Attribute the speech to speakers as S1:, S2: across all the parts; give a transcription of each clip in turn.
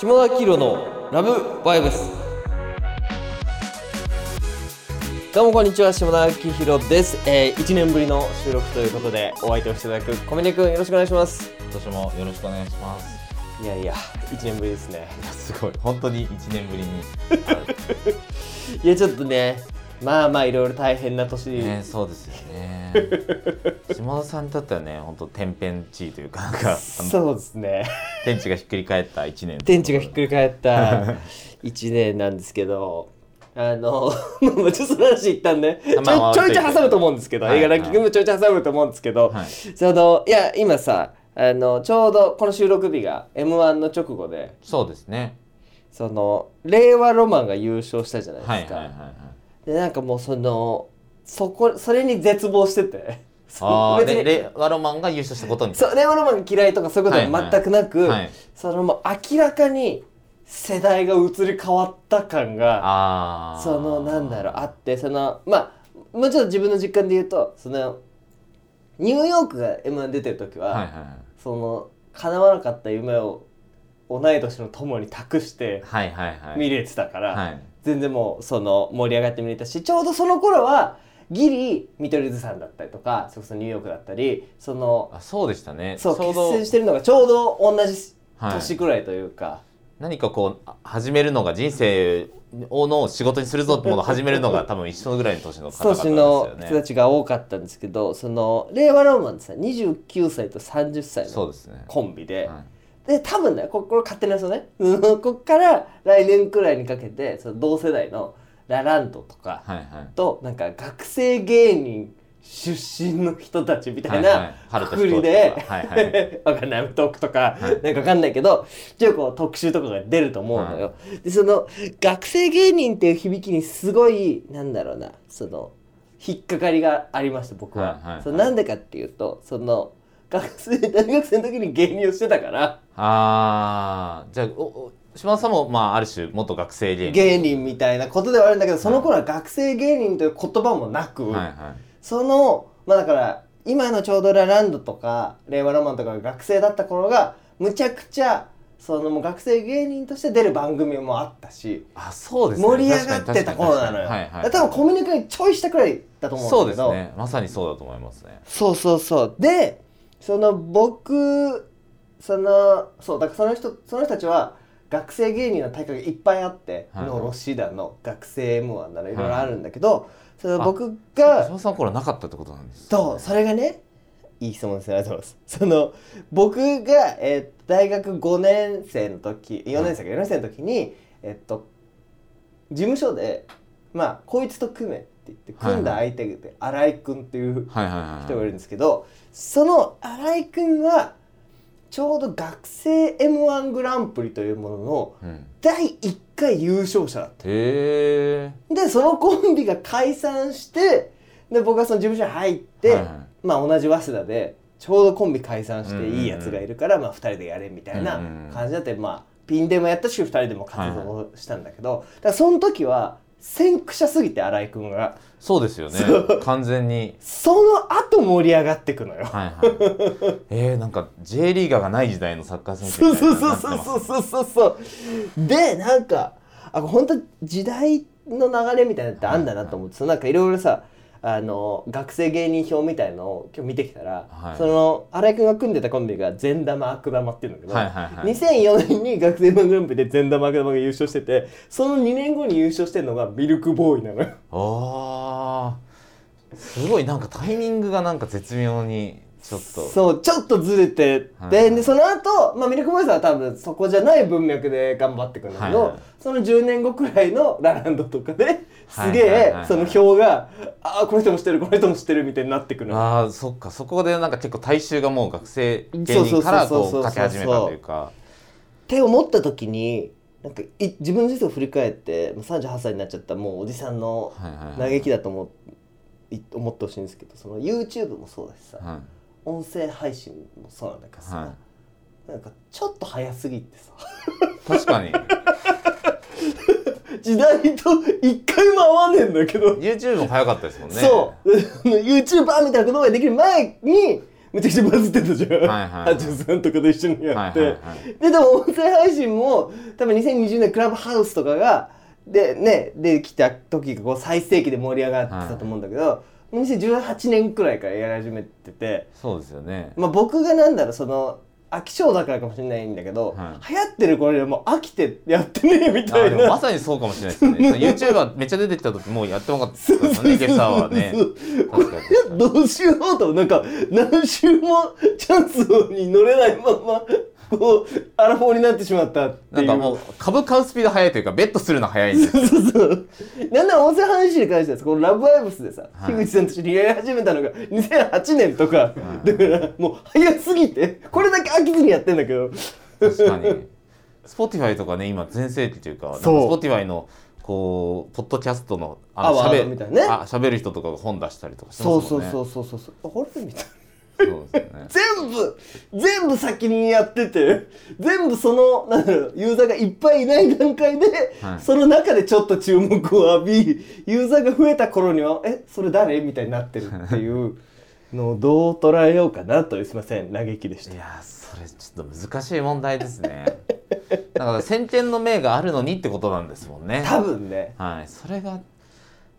S1: 下田明のラブバイブス。どうもこんにちは下田明宏です、えー、1年ぶりの収録ということでお相手をしていただく小峰君よろしくお願いします。
S2: 今年もよろしくお願いします。
S1: いやいや1年ぶりですね。
S2: いやすごい。本当に1年ぶりに。
S1: いやちょっとねまあまあいろいろ大変な年、
S2: ねそうですよね。下田さんにとってはね本当天変地異というかなんか
S1: そうですね。
S2: 天地がひっくり返った1年
S1: 天地がひっくり返った 1年なんですけどあのまあちょっとその話一旦ねちょい,、
S2: まあまあ
S1: ちょいちょい挟むと思うんですけど、
S2: はい
S1: 映画ランキングもちょいちょい挟むと思うんですけど、
S2: はい。
S1: そのいや今さあのちょうどこの収録日が m 1の直後で
S2: そうですね。
S1: その令和ロマンが優勝したじゃないですか、
S2: はいはいはいはい
S1: でなんかもうそのそこそれに絶望してて。
S2: ああ
S1: 別に
S2: でレワロマンが優勝したことに。
S1: そう令和ロマンが嫌いとかそういうことは全くなく、
S2: はい。
S1: そのもう明らかに世代が移り変わった感がそのなんだろうあってそのまあもうちょっと自分の実感で言うとそのニューヨークが m 1出てる時は、
S2: はいはいはい。
S1: その叶わなかった夢を同い年の友に託して
S2: はいはいはい。
S1: 見れてたから、
S2: はい
S1: 全然もうその盛り上がって見れたしちょうどその頃はギリ見取り図さんだったりとかそれこそニューヨークだったりその
S2: あそうでしたね。
S1: そう
S2: ちょうど
S1: 結成してるのがちょうど同じ
S2: はい
S1: 年くらいというか、
S2: 何かこうあ始めるのが人生をの仕事にするぞってものを始めるのが 多分一緒ぐらいの年の方々です
S1: 年
S2: よ
S1: の
S2: ね
S1: 人たちが多かったんですけどその令和ロマンってさ29歳と30歳の
S2: そうですね。
S1: コンビで、
S2: はい
S1: で多分ねここれ勝手な予想ね。うん。こっから来年くらいにかけてその同世代のラランドとか
S2: はいはい。
S1: となんか学生芸人出身の人たちみたいない
S2: 春と
S1: くくりで
S2: はいはい。
S1: わかんない。トークとか、
S2: はい。
S1: なんかわかんないけどちょっとこう特集とかが出ると思うのよ、でその学生芸人っていう響きにすごいなんだろうなその引っかかりがありました僕は、そのなんでかっていうとその学生大学生の時に芸人をしてたから。
S2: ああじゃあおお島田さんもまあある種元学生芸人。
S1: 芸人みたいなことではあるんだけどその頃は学生芸人という言葉もなく、
S2: はいはい。
S1: そのまあだから今のちょうどラランドとか令和ロマンとかが学生だった頃がむちゃくちゃそのもう学生芸人として出る番組もあったし
S2: あそうですね。
S1: 盛り上がってた頃なのよ、
S2: はいはい
S1: 多分コミュニケーションちょいしたくらいだと思うんだ
S2: そう
S1: けど
S2: ですね。まさにそうだと思いますね。
S1: そうそうそう。でその僕そのそうだからその人その人たちは学生芸人の大会がいっぱいあって、
S2: はい。
S1: のろしだの学生 m 1だのいろいろあるんだけど、
S2: はい
S1: その僕
S2: 島
S1: が
S2: 田さんの頃はなかったってことなんですね。
S1: そうそれがねいい質問です。ねありがとうございます。その僕が、えー大学5年生の時4年生か4年生の時にえっと事務所でまあこいつと組め言って組んだ相手で新井君っていう
S2: はい。はいはい
S1: 人がいるんですけどその新井君はちょうど学生 m 1グランプリというものの
S2: うん。
S1: 第1回優勝者だった。
S2: へえ。
S1: でそのコンビが解散してで僕がその事務所に入って、
S2: はいはい。
S1: まあ同じ早稲田でちょうどコンビ解散し
S2: うんうんうん。
S1: ていいやつがいるから、まあ、2人でやれみたいな
S2: うんうんうん。
S1: 感じだって、まあピンでもやったし2人でも活動したんだけど、だからその時は先駆者すぎて新井君が。
S2: そうですよね。完全に。
S1: その後盛り上がってくのよ。
S2: はいはい。えー、なんか J リーガーがない時代のサッカー選手
S1: そう
S2: みたい
S1: そうそうそうそうそうそうでなんかあ本当時代の流れみたいなのってあんだなと思って、そのなんかいろいろさあの学生芸人表みたいのを今日見てきたら、
S2: はい。
S1: その新井君が組んでたコンビが善玉悪玉っていうんだけど、
S2: はいはいはい。
S1: 2004年に学生のグランプリで善玉悪玉が優勝しててその2年後に優勝してるのがミルクボーイなのよ。
S2: すごいなんかタイミングがなんか絶妙にちょっと。
S1: そうちょっとずれて
S2: はい
S1: ででその後、まあミルクボーイさんは多分そこじゃない文脈で頑張っていくんだけど、
S2: はいはい
S1: その10年後くらいのラランドとかですげ
S2: はいはいはい。はい
S1: えその票がああこの人も知ってるこの人も知ってるみたいになってくる。
S2: ああそっか。そこでなんか結構大衆がもう学生芸人からこうかけ始めたというか。
S1: って思った時になんかい自分の人生を振り返ってもう38歳になっちゃったもうおじさんの
S2: はいはいはい。
S1: 嘆きだと思うい思ってほしいんですけどその YouTube もそうだしさ、
S2: はい
S1: 音声配信もそうなんだけどさ、
S2: は
S1: なんかちょっと早すぎてさ。
S2: 確かに。
S1: 時代と一回も合わねえんだけど、
S2: YouTube も早かったですもんね。
S1: そう。YouTuber みたいなことができる前にめちゃくちゃバズってたじゃん、
S2: はいはいはい。
S1: さんとかと一緒にやって、
S2: はいはいはい
S1: ででも音声配信も多分2020年クラブハウスとかがでねできた時がこう最盛期で盛り上がってたと思うんだけど、2018年くらいからやり始めてて、
S2: そうですよね。
S1: まあ、僕がなんだろうその飽き性だからかもしれないんだけど、
S2: は
S1: 流行ってる頃にはもう飽きてやってねえみ
S2: あ
S1: たいな。
S2: まさにそうかもしれないですね。YouTuber めっちゃ出てきた時もうやってもらった。ですよねゲサはね。確かに。確かに
S1: どうしようとなんか何週もチャンスに乗れないままこうアラフォーになってしまったっていう。
S2: なんかもう株買うスピード速いというかベットするの速いんで。すよ
S1: そうそう。なんなら音声配信に関してはこのラブアイブスでさ、
S2: はい。
S1: 樋口さんと一緒にやり始めたのが2008年とか、だからもう早すぎてこれだけ飽きずにやってんだけど。
S2: 確かに。Spotify とかね今全盛期というかなんか
S1: そう。
S2: Spotify のこうポッドキャストの
S1: アワード
S2: 喋
S1: みたいなね。
S2: あ喋る人とかが本出したりとかして
S1: そう
S2: ますもんね。
S1: そうそうそうそうそう。あれ？みたいな
S2: そうですよね。
S1: 全部全部先にやってて全部そのなんだろうユーザーがいっぱいいない段階で、
S2: はい。
S1: その中でちょっと注目を浴びユーザーが増えた頃には「えそれ誰?」みたいになってるっていうのをどう捉えようかなというすいません嘆きでした。
S2: い。やーそれちょっと難しい問題ですね。だから先見の明があるのにってことなんですもんね。
S1: 多分ね。
S2: はいそれが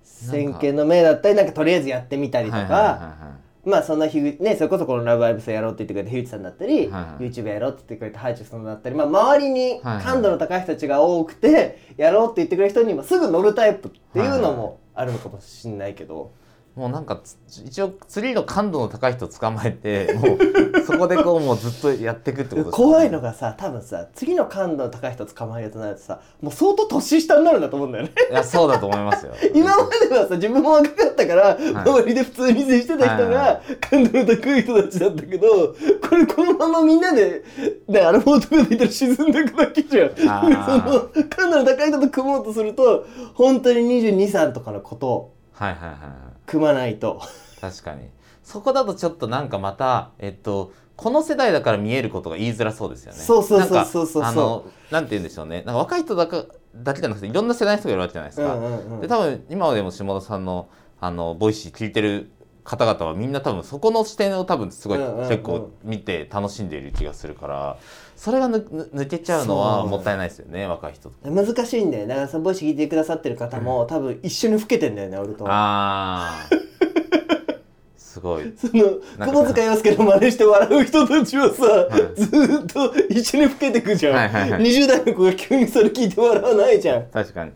S1: 先見の明だったりなんかとりあえずやってみたりとか、
S2: はいはいはいはい
S1: まあそんなひぐねそれこそこの「ラブアイブス」やろうって言ってくれた樋口さんだったり、
S2: はいはい。
S1: YouTube やろうって言ってくれたハイチュウさんだったり、まあ、周りに感度の高い人たちが多くてやろうって言ってくれる人にもすぐ乗るタイプっていうのもあるのかもしれないけど、
S2: もうなんかつ一応釣りの感度の高い人捕まえて もうそこでこうもうずっとやっていくってことですよね。
S1: 怖いのがさ多分さ次の感度の高い人捕まえるとなるとさもう相当年下になるんだと思うんだよね。
S2: いやそうだと思いますよ。
S1: 今まではさ自分も若かったから、周りで普通に接してた人
S2: はいは
S1: が感度の高い人たちだったけどこれこのままみんなででアルフォートとかでいたら沈んでいくだけじゃん。その感度の高い人と組もうとすると本当に223とかのことを
S2: はいはいはいはい。
S1: 組まないと。
S2: 確かに。そこだとちょっとなんかまたえっとこの世代だから見えることが言いづらそうですよね。
S1: そうそうそうそうそう。そう
S2: あのなんて言うんでしょうね。なんか若い人だかだけじゃなくていろんな世代の人がいるわけじゃないですか、
S1: うんうんうん。
S2: で多分今でも霜田さんのあの Voicy 聞いてる方々はみんな多分そこの視点を多分すごい結構見て楽しんでいる気がするからそれがぬぬ抜けちゃうのはもったいないですよね若い人と。
S1: 難しいんだよだからそのボイス聞いてくださってる方も、多分一緒に老けてんだよね俺と。
S2: あー。すごい。
S1: その
S2: なんか
S1: 窪塚洋介の真似して笑う人たちはさ、
S2: はい。
S1: ずーっと一緒に老けてくじゃん、
S2: はいはいはい。
S1: 20代の子が急にそれ聞いて笑わないじゃん。
S2: 確かに。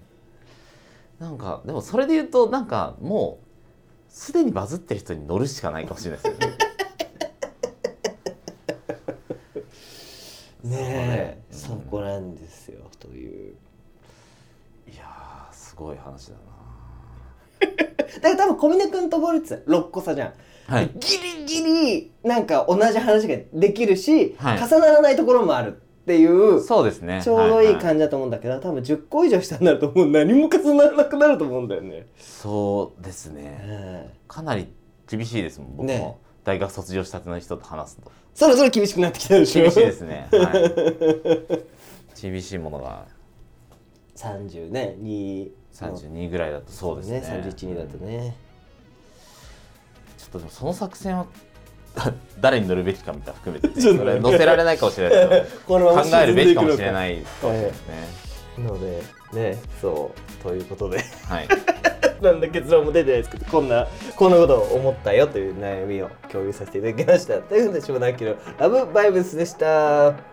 S2: なんかでもそれで言うとなんかもうすでにバズってる人に乗るしかないかもしれないですよね。
S1: ねえ
S2: そ
S1: こなんですよという。
S2: いやーすごい話だ
S1: だから多分小峰君とボルツ6個差じゃん、
S2: なはい。
S1: ギリギリなんか同じ話ができるし、
S2: はい。
S1: 重ならないところもあるっていう
S2: そうですね。
S1: ちょうどいい
S2: はは
S1: 感じだと思うんだけど、多分10個以上下になるともう何も重ならなくなると思うんだよね。
S2: そうですね。
S1: うん
S2: かなり厳しいですもん僕も、
S1: ね
S2: 大学卒業したての人と話すと。
S1: そろそろ厳しくなってきたでしょ。
S2: 厳しいですね、はい、厳しいものが。
S1: 30ね2
S2: 32ぐらいだとそうですね。
S1: 31人だとね、
S2: ちょっとでもその作戦は 誰に乗るべきかみたいなの含めて、ね、
S1: ちょっと
S2: それ乗せられないかもしれない。けど考えるべきかもしれ
S1: い
S2: ないですね。
S1: のでねそうということで。
S2: はい。
S1: なんだ結論も出てないですけどこんなこんなことを思ったよという悩みを共有させていただきました。ということで下田明のラブバイブスでした